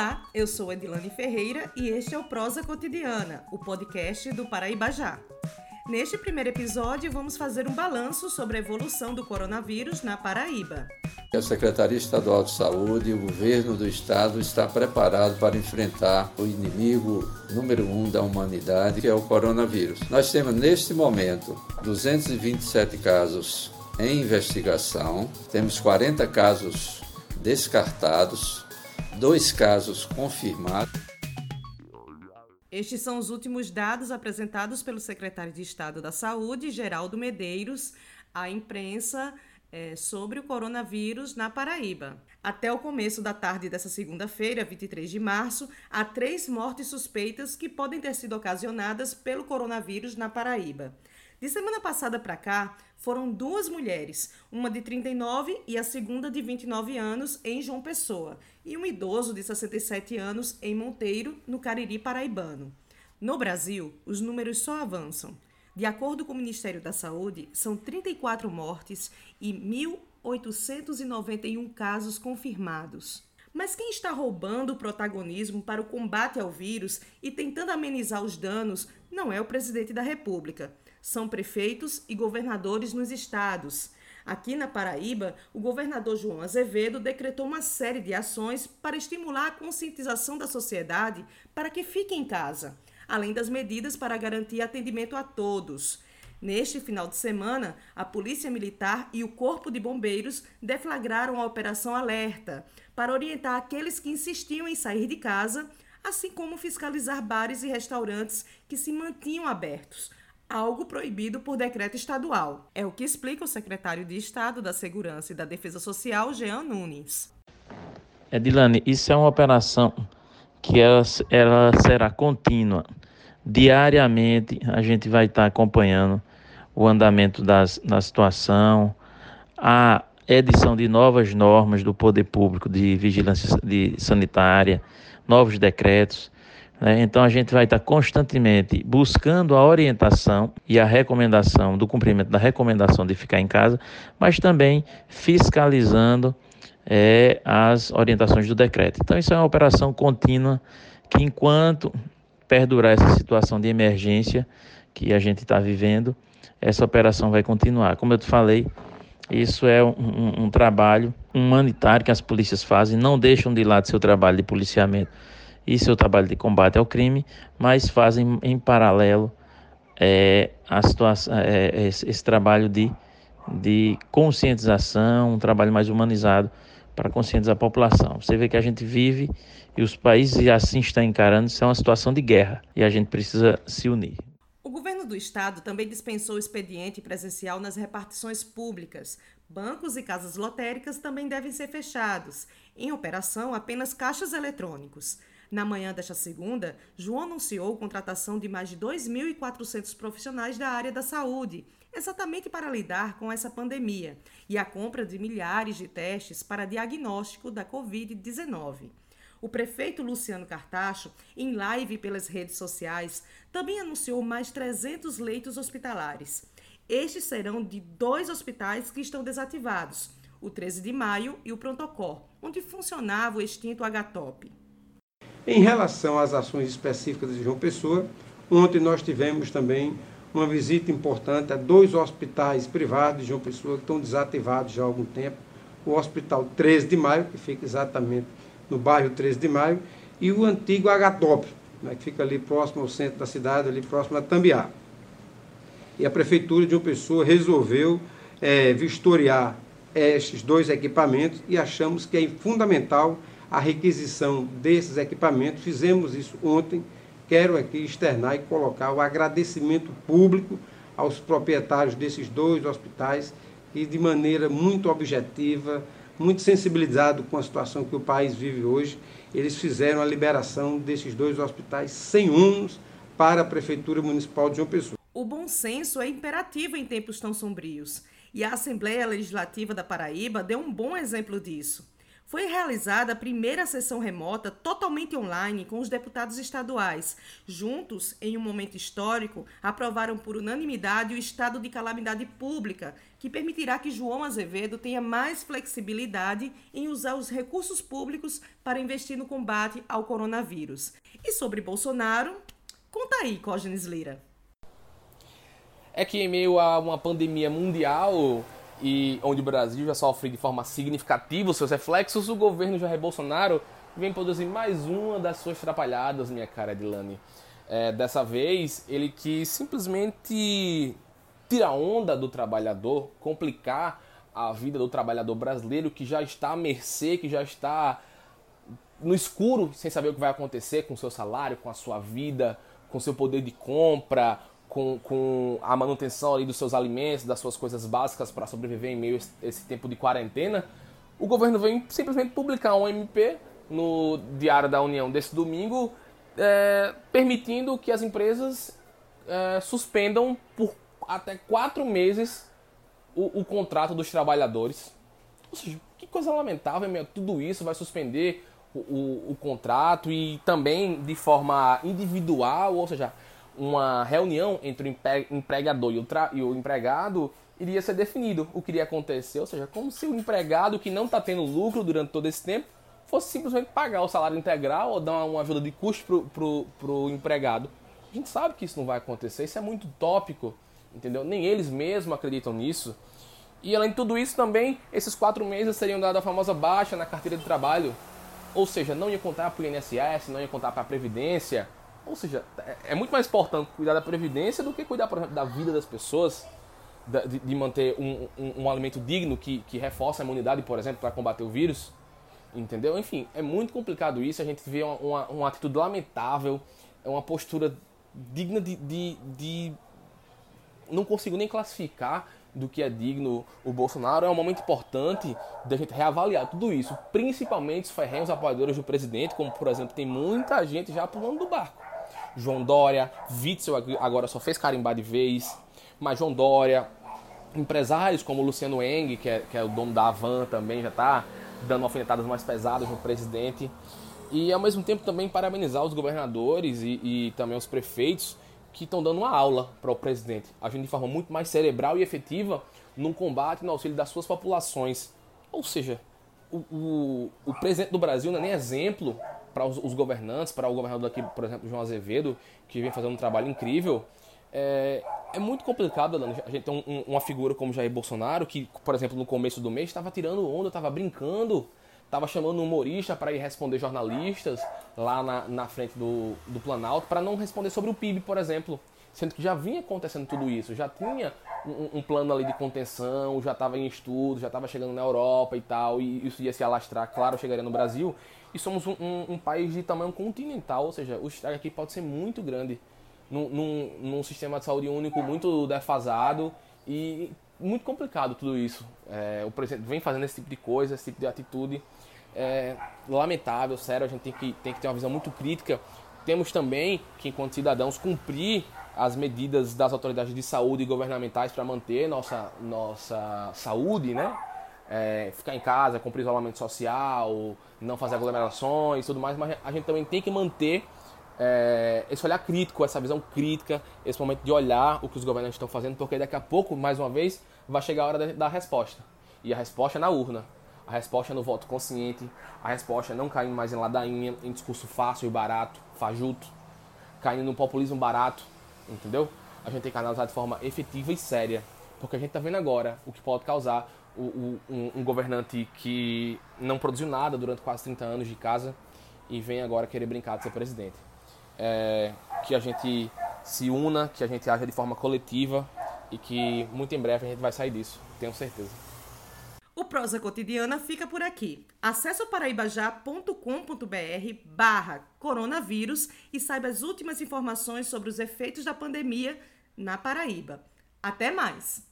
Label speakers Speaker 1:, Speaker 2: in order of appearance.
Speaker 1: Olá, eu sou Edilane Ferreira e este é o Prosa Cotidiana, o podcast do Paraibajá. Neste primeiro episódio, vamos fazer um balanço sobre a evolução do coronavírus na Paraíba.
Speaker 2: A Secretaria Estadual de Saúde e o governo do estado está preparado para enfrentar o inimigo número um da humanidade, que é o coronavírus. Nós temos neste momento 227 casos em investigação, temos 40 casos descartados, dois casos confirmados.
Speaker 1: Estes são os últimos dados apresentados pelo secretário de Estado da Saúde, Geraldo Medeiros, à imprensa é, sobre o coronavírus na Paraíba. Até o começo da tarde dessa segunda-feira, 23 de março, há três mortes suspeitas que podem ter sido ocasionadas pelo coronavírus na Paraíba. De semana passada para cá, foram duas mulheres, uma de 39 e a segunda de 29 anos, em João Pessoa, e um idoso de 67 anos em Monteiro, no Cariri paraibano. No Brasil, os números só avançam. De acordo com o Ministério da Saúde, são 34 mortes e 1.891 casos confirmados. Mas quem está roubando o protagonismo para o combate ao vírus e tentando amenizar os danos não é o presidente da República são prefeitos e governadores nos estados. Aqui na Paraíba, o governador João Azevedo decretou uma série de ações para estimular a conscientização da sociedade para que fique em casa, além das medidas para garantir atendimento a todos. Neste final de semana, a Polícia Militar e o Corpo de Bombeiros deflagraram a Operação Alerta para orientar aqueles que insistiam em sair de casa, assim como fiscalizar bares e restaurantes que se mantinham abertos algo proibido por decreto estadual. É o que explica o secretário de Estado da Segurança e da Defesa Social, Jean Nunes.
Speaker 3: Edilane, isso é uma operação que ela, ela será contínua. Diariamente a gente vai estar acompanhando o andamento das, da situação, a edição de novas normas do poder público de vigilância de sanitária, novos decretos. Né? Então a gente vai estar constantemente buscando a orientação e a recomendação do cumprimento da recomendação de ficar em casa, mas também fiscalizando é, as orientações do decreto. Então isso é uma operação contínua que enquanto perdurar essa situação de emergência que a gente está vivendo, essa operação vai continuar. Como eu te falei, isso é um, um, um trabalho humanitário que as polícias fazem, não deixam de lado seu trabalho de policiamento e seu trabalho de combate ao crime, mas fazem em paralelo é, a situação, é, esse, esse trabalho de, de conscientização, um trabalho mais humanizado para conscientizar a população. Você vê que a gente vive e os países assim estão encarando, isso é uma situação de guerra e a gente precisa se unir.
Speaker 1: O governo do estado também dispensou o expediente presencial nas repartições públicas. Bancos e casas lotéricas também devem ser fechados. Em operação, apenas caixas eletrônicos. Na manhã desta segunda, João anunciou a contratação de mais de 2.400 profissionais da área da saúde, exatamente para lidar com essa pandemia, e a compra de milhares de testes para diagnóstico da Covid-19. O prefeito Luciano Cartacho, em live pelas redes sociais, também anunciou mais 300 leitos hospitalares. Estes serão de dois hospitais que estão desativados, o 13 de maio e o Prontocor, onde funcionava o extinto H-Top.
Speaker 4: Em relação às ações específicas de João Pessoa, ontem nós tivemos também uma visita importante a dois hospitais privados de João Pessoa que estão desativados já há algum tempo. O Hospital 13 de Maio, que fica exatamente no bairro 13 de Maio, e o antigo Agatop, né, que fica ali próximo ao centro da cidade, ali próximo a Tambiá. E a Prefeitura de João Pessoa resolveu é, vistoriar estes dois equipamentos e achamos que é fundamental a requisição desses equipamentos. Fizemos isso ontem. Quero aqui externar e colocar o agradecimento público aos proprietários desses dois hospitais que, de maneira muito objetiva, muito sensibilizado com a situação que o país vive hoje, eles fizeram a liberação desses dois hospitais sem ônus para a Prefeitura Municipal de João Pessoa.
Speaker 1: O bom senso é imperativo em tempos tão sombrios, e a Assembleia Legislativa da Paraíba deu um bom exemplo disso foi realizada a primeira sessão remota totalmente online com os deputados estaduais. Juntos, em um momento histórico, aprovaram por unanimidade o estado de calamidade pública, que permitirá que João Azevedo tenha mais flexibilidade em usar os recursos públicos para investir no combate ao coronavírus. E sobre Bolsonaro, conta aí, Cógenes Lira.
Speaker 5: É que em meio a uma pandemia mundial, e onde o Brasil já sofre de forma significativa os seus reflexos, o governo Jair Bolsonaro vem produzir mais uma das suas trapalhadas, minha cara Edilane. É, dessa vez, ele quis simplesmente tirar onda do trabalhador, complicar a vida do trabalhador brasileiro que já está à mercê, que já está no escuro, sem saber o que vai acontecer com o seu salário, com a sua vida, com o seu poder de compra, com, com a manutenção ali dos seus alimentos, das suas coisas básicas para sobreviver em meio a esse tempo de quarentena, o governo vem simplesmente publicar um MP no Diário da União desse domingo, é, permitindo que as empresas é, suspendam por até quatro meses o, o, contrato dos trabalhadores. Ou seja, que coisa lamentável, meu, tudo isso vai suspender o, o, o contrato e também de forma individual, ou seja, uma reunião entre o empregador e o, e o empregado iria ser definido o que iria acontecer, ou seja, como se o empregado que não está tendo lucro durante todo esse tempo fosse simplesmente pagar o salário integral ou dar uma ajuda de custo para o empregado. A gente sabe que isso não vai acontecer, isso é muito tópico, entendeu? Nem eles mesmos acreditam nisso. E além de tudo isso, também, esses quatro meses seriam dados a famosa baixa na carteira de trabalho. Ou seja, não ia contar para o INSS, não ia contar para a Previdência, ou seja, é, é muito mais importante cuidar da previdência do que cuidar, por exemplo, da vida das pessoas, de, de manter um, um, um, alimento digno que, que reforça a imunidade, por exemplo, para combater o vírus. Entendeu? Enfim, é muito complicado isso. A gente vê uma, uma, uma atitude lamentável, é uma postura digna de, de, de. Não consigo nem classificar do que é digno o Bolsonaro. É um momento importante da gente reavaliar tudo isso, principalmente os ferrenhos apoiadores do presidente, como por exemplo, tem muita gente já pulando do barco. João Dória, Witzel agora só fez carimbar de vez, mas João Dória, empresários como Luciano Eng, que é, que é o dono da Avan também, já está dando alfinetadas mais pesadas no presidente. E ao mesmo tempo também parabenizar os governadores e, e também os prefeitos que estão dando uma aula para o presidente, agindo de forma muito mais cerebral e efetiva no combate e no auxílio das suas populações. Ou seja, o, o, o presidente do Brasil não é nem exemplo para os, os, governantes, para o governador aqui, por exemplo, João Azevedo, que vem fazendo um trabalho incrível. É, é muito complicado. A gente tem um, uma figura como Jair Bolsonaro, que, por exemplo, no começo do mês estava tirando onda, estava brincando, estava chamando um humorista para ir responder jornalistas lá na, na frente do, do Planalto, para não responder sobre o PIB, por exemplo. Sendo que já vinha acontecendo tudo isso, já tinha um, um plano ali de contenção, já estava em estudo, já estava chegando na Europa e tal, e isso ia se alastrar, claro, chegaria no Brasil e somos um, um, um, país de tamanho continental, ou seja, o estrago aqui pode ser muito grande num, num, num, sistema de saúde único muito defasado e muito complicado tudo isso. É, o presidente vem fazendo esse tipo de coisa, esse tipo de atitude. É, lamentável, sério, a gente tem que, tem que ter uma visão muito crítica. Temos também que, enquanto cidadãos, cumprir as medidas das autoridades de saúde e governamentais para manter nossa, nossa saúde, né? é, ficar em casa, cumprir isolamento social, não fazer aglomerações e tudo mais, mas a gente também tem que manter é, esse olhar crítico, essa visão crítica, esse momento de olhar o que os governantes estão fazendo, porque daqui a pouco, mais uma vez, vai chegar a hora da resposta. E a resposta é na urna. A resposta é no voto consciente, a resposta é não cair mais em ladainha, em discurso fácil e barato, fajuto, caindo no populismo barato, entendeu? A gente tem que analisar de forma efetiva e séria, porque a gente está vendo agora o que pode causar o, o, um, um, governante que não produziu nada durante quase 30 anos de casa e vem agora querer brincar de ser presidente. É, que a gente se una, que a gente haja de forma coletiva e que muito em breve a gente vai sair disso, tenho certeza.
Speaker 1: O Prosa Cotidiana fica por aqui. Acesse paraibajá.com.br barra coronavírus e saiba as últimas informações sobre os efeitos da pandemia na Paraíba. Até mais!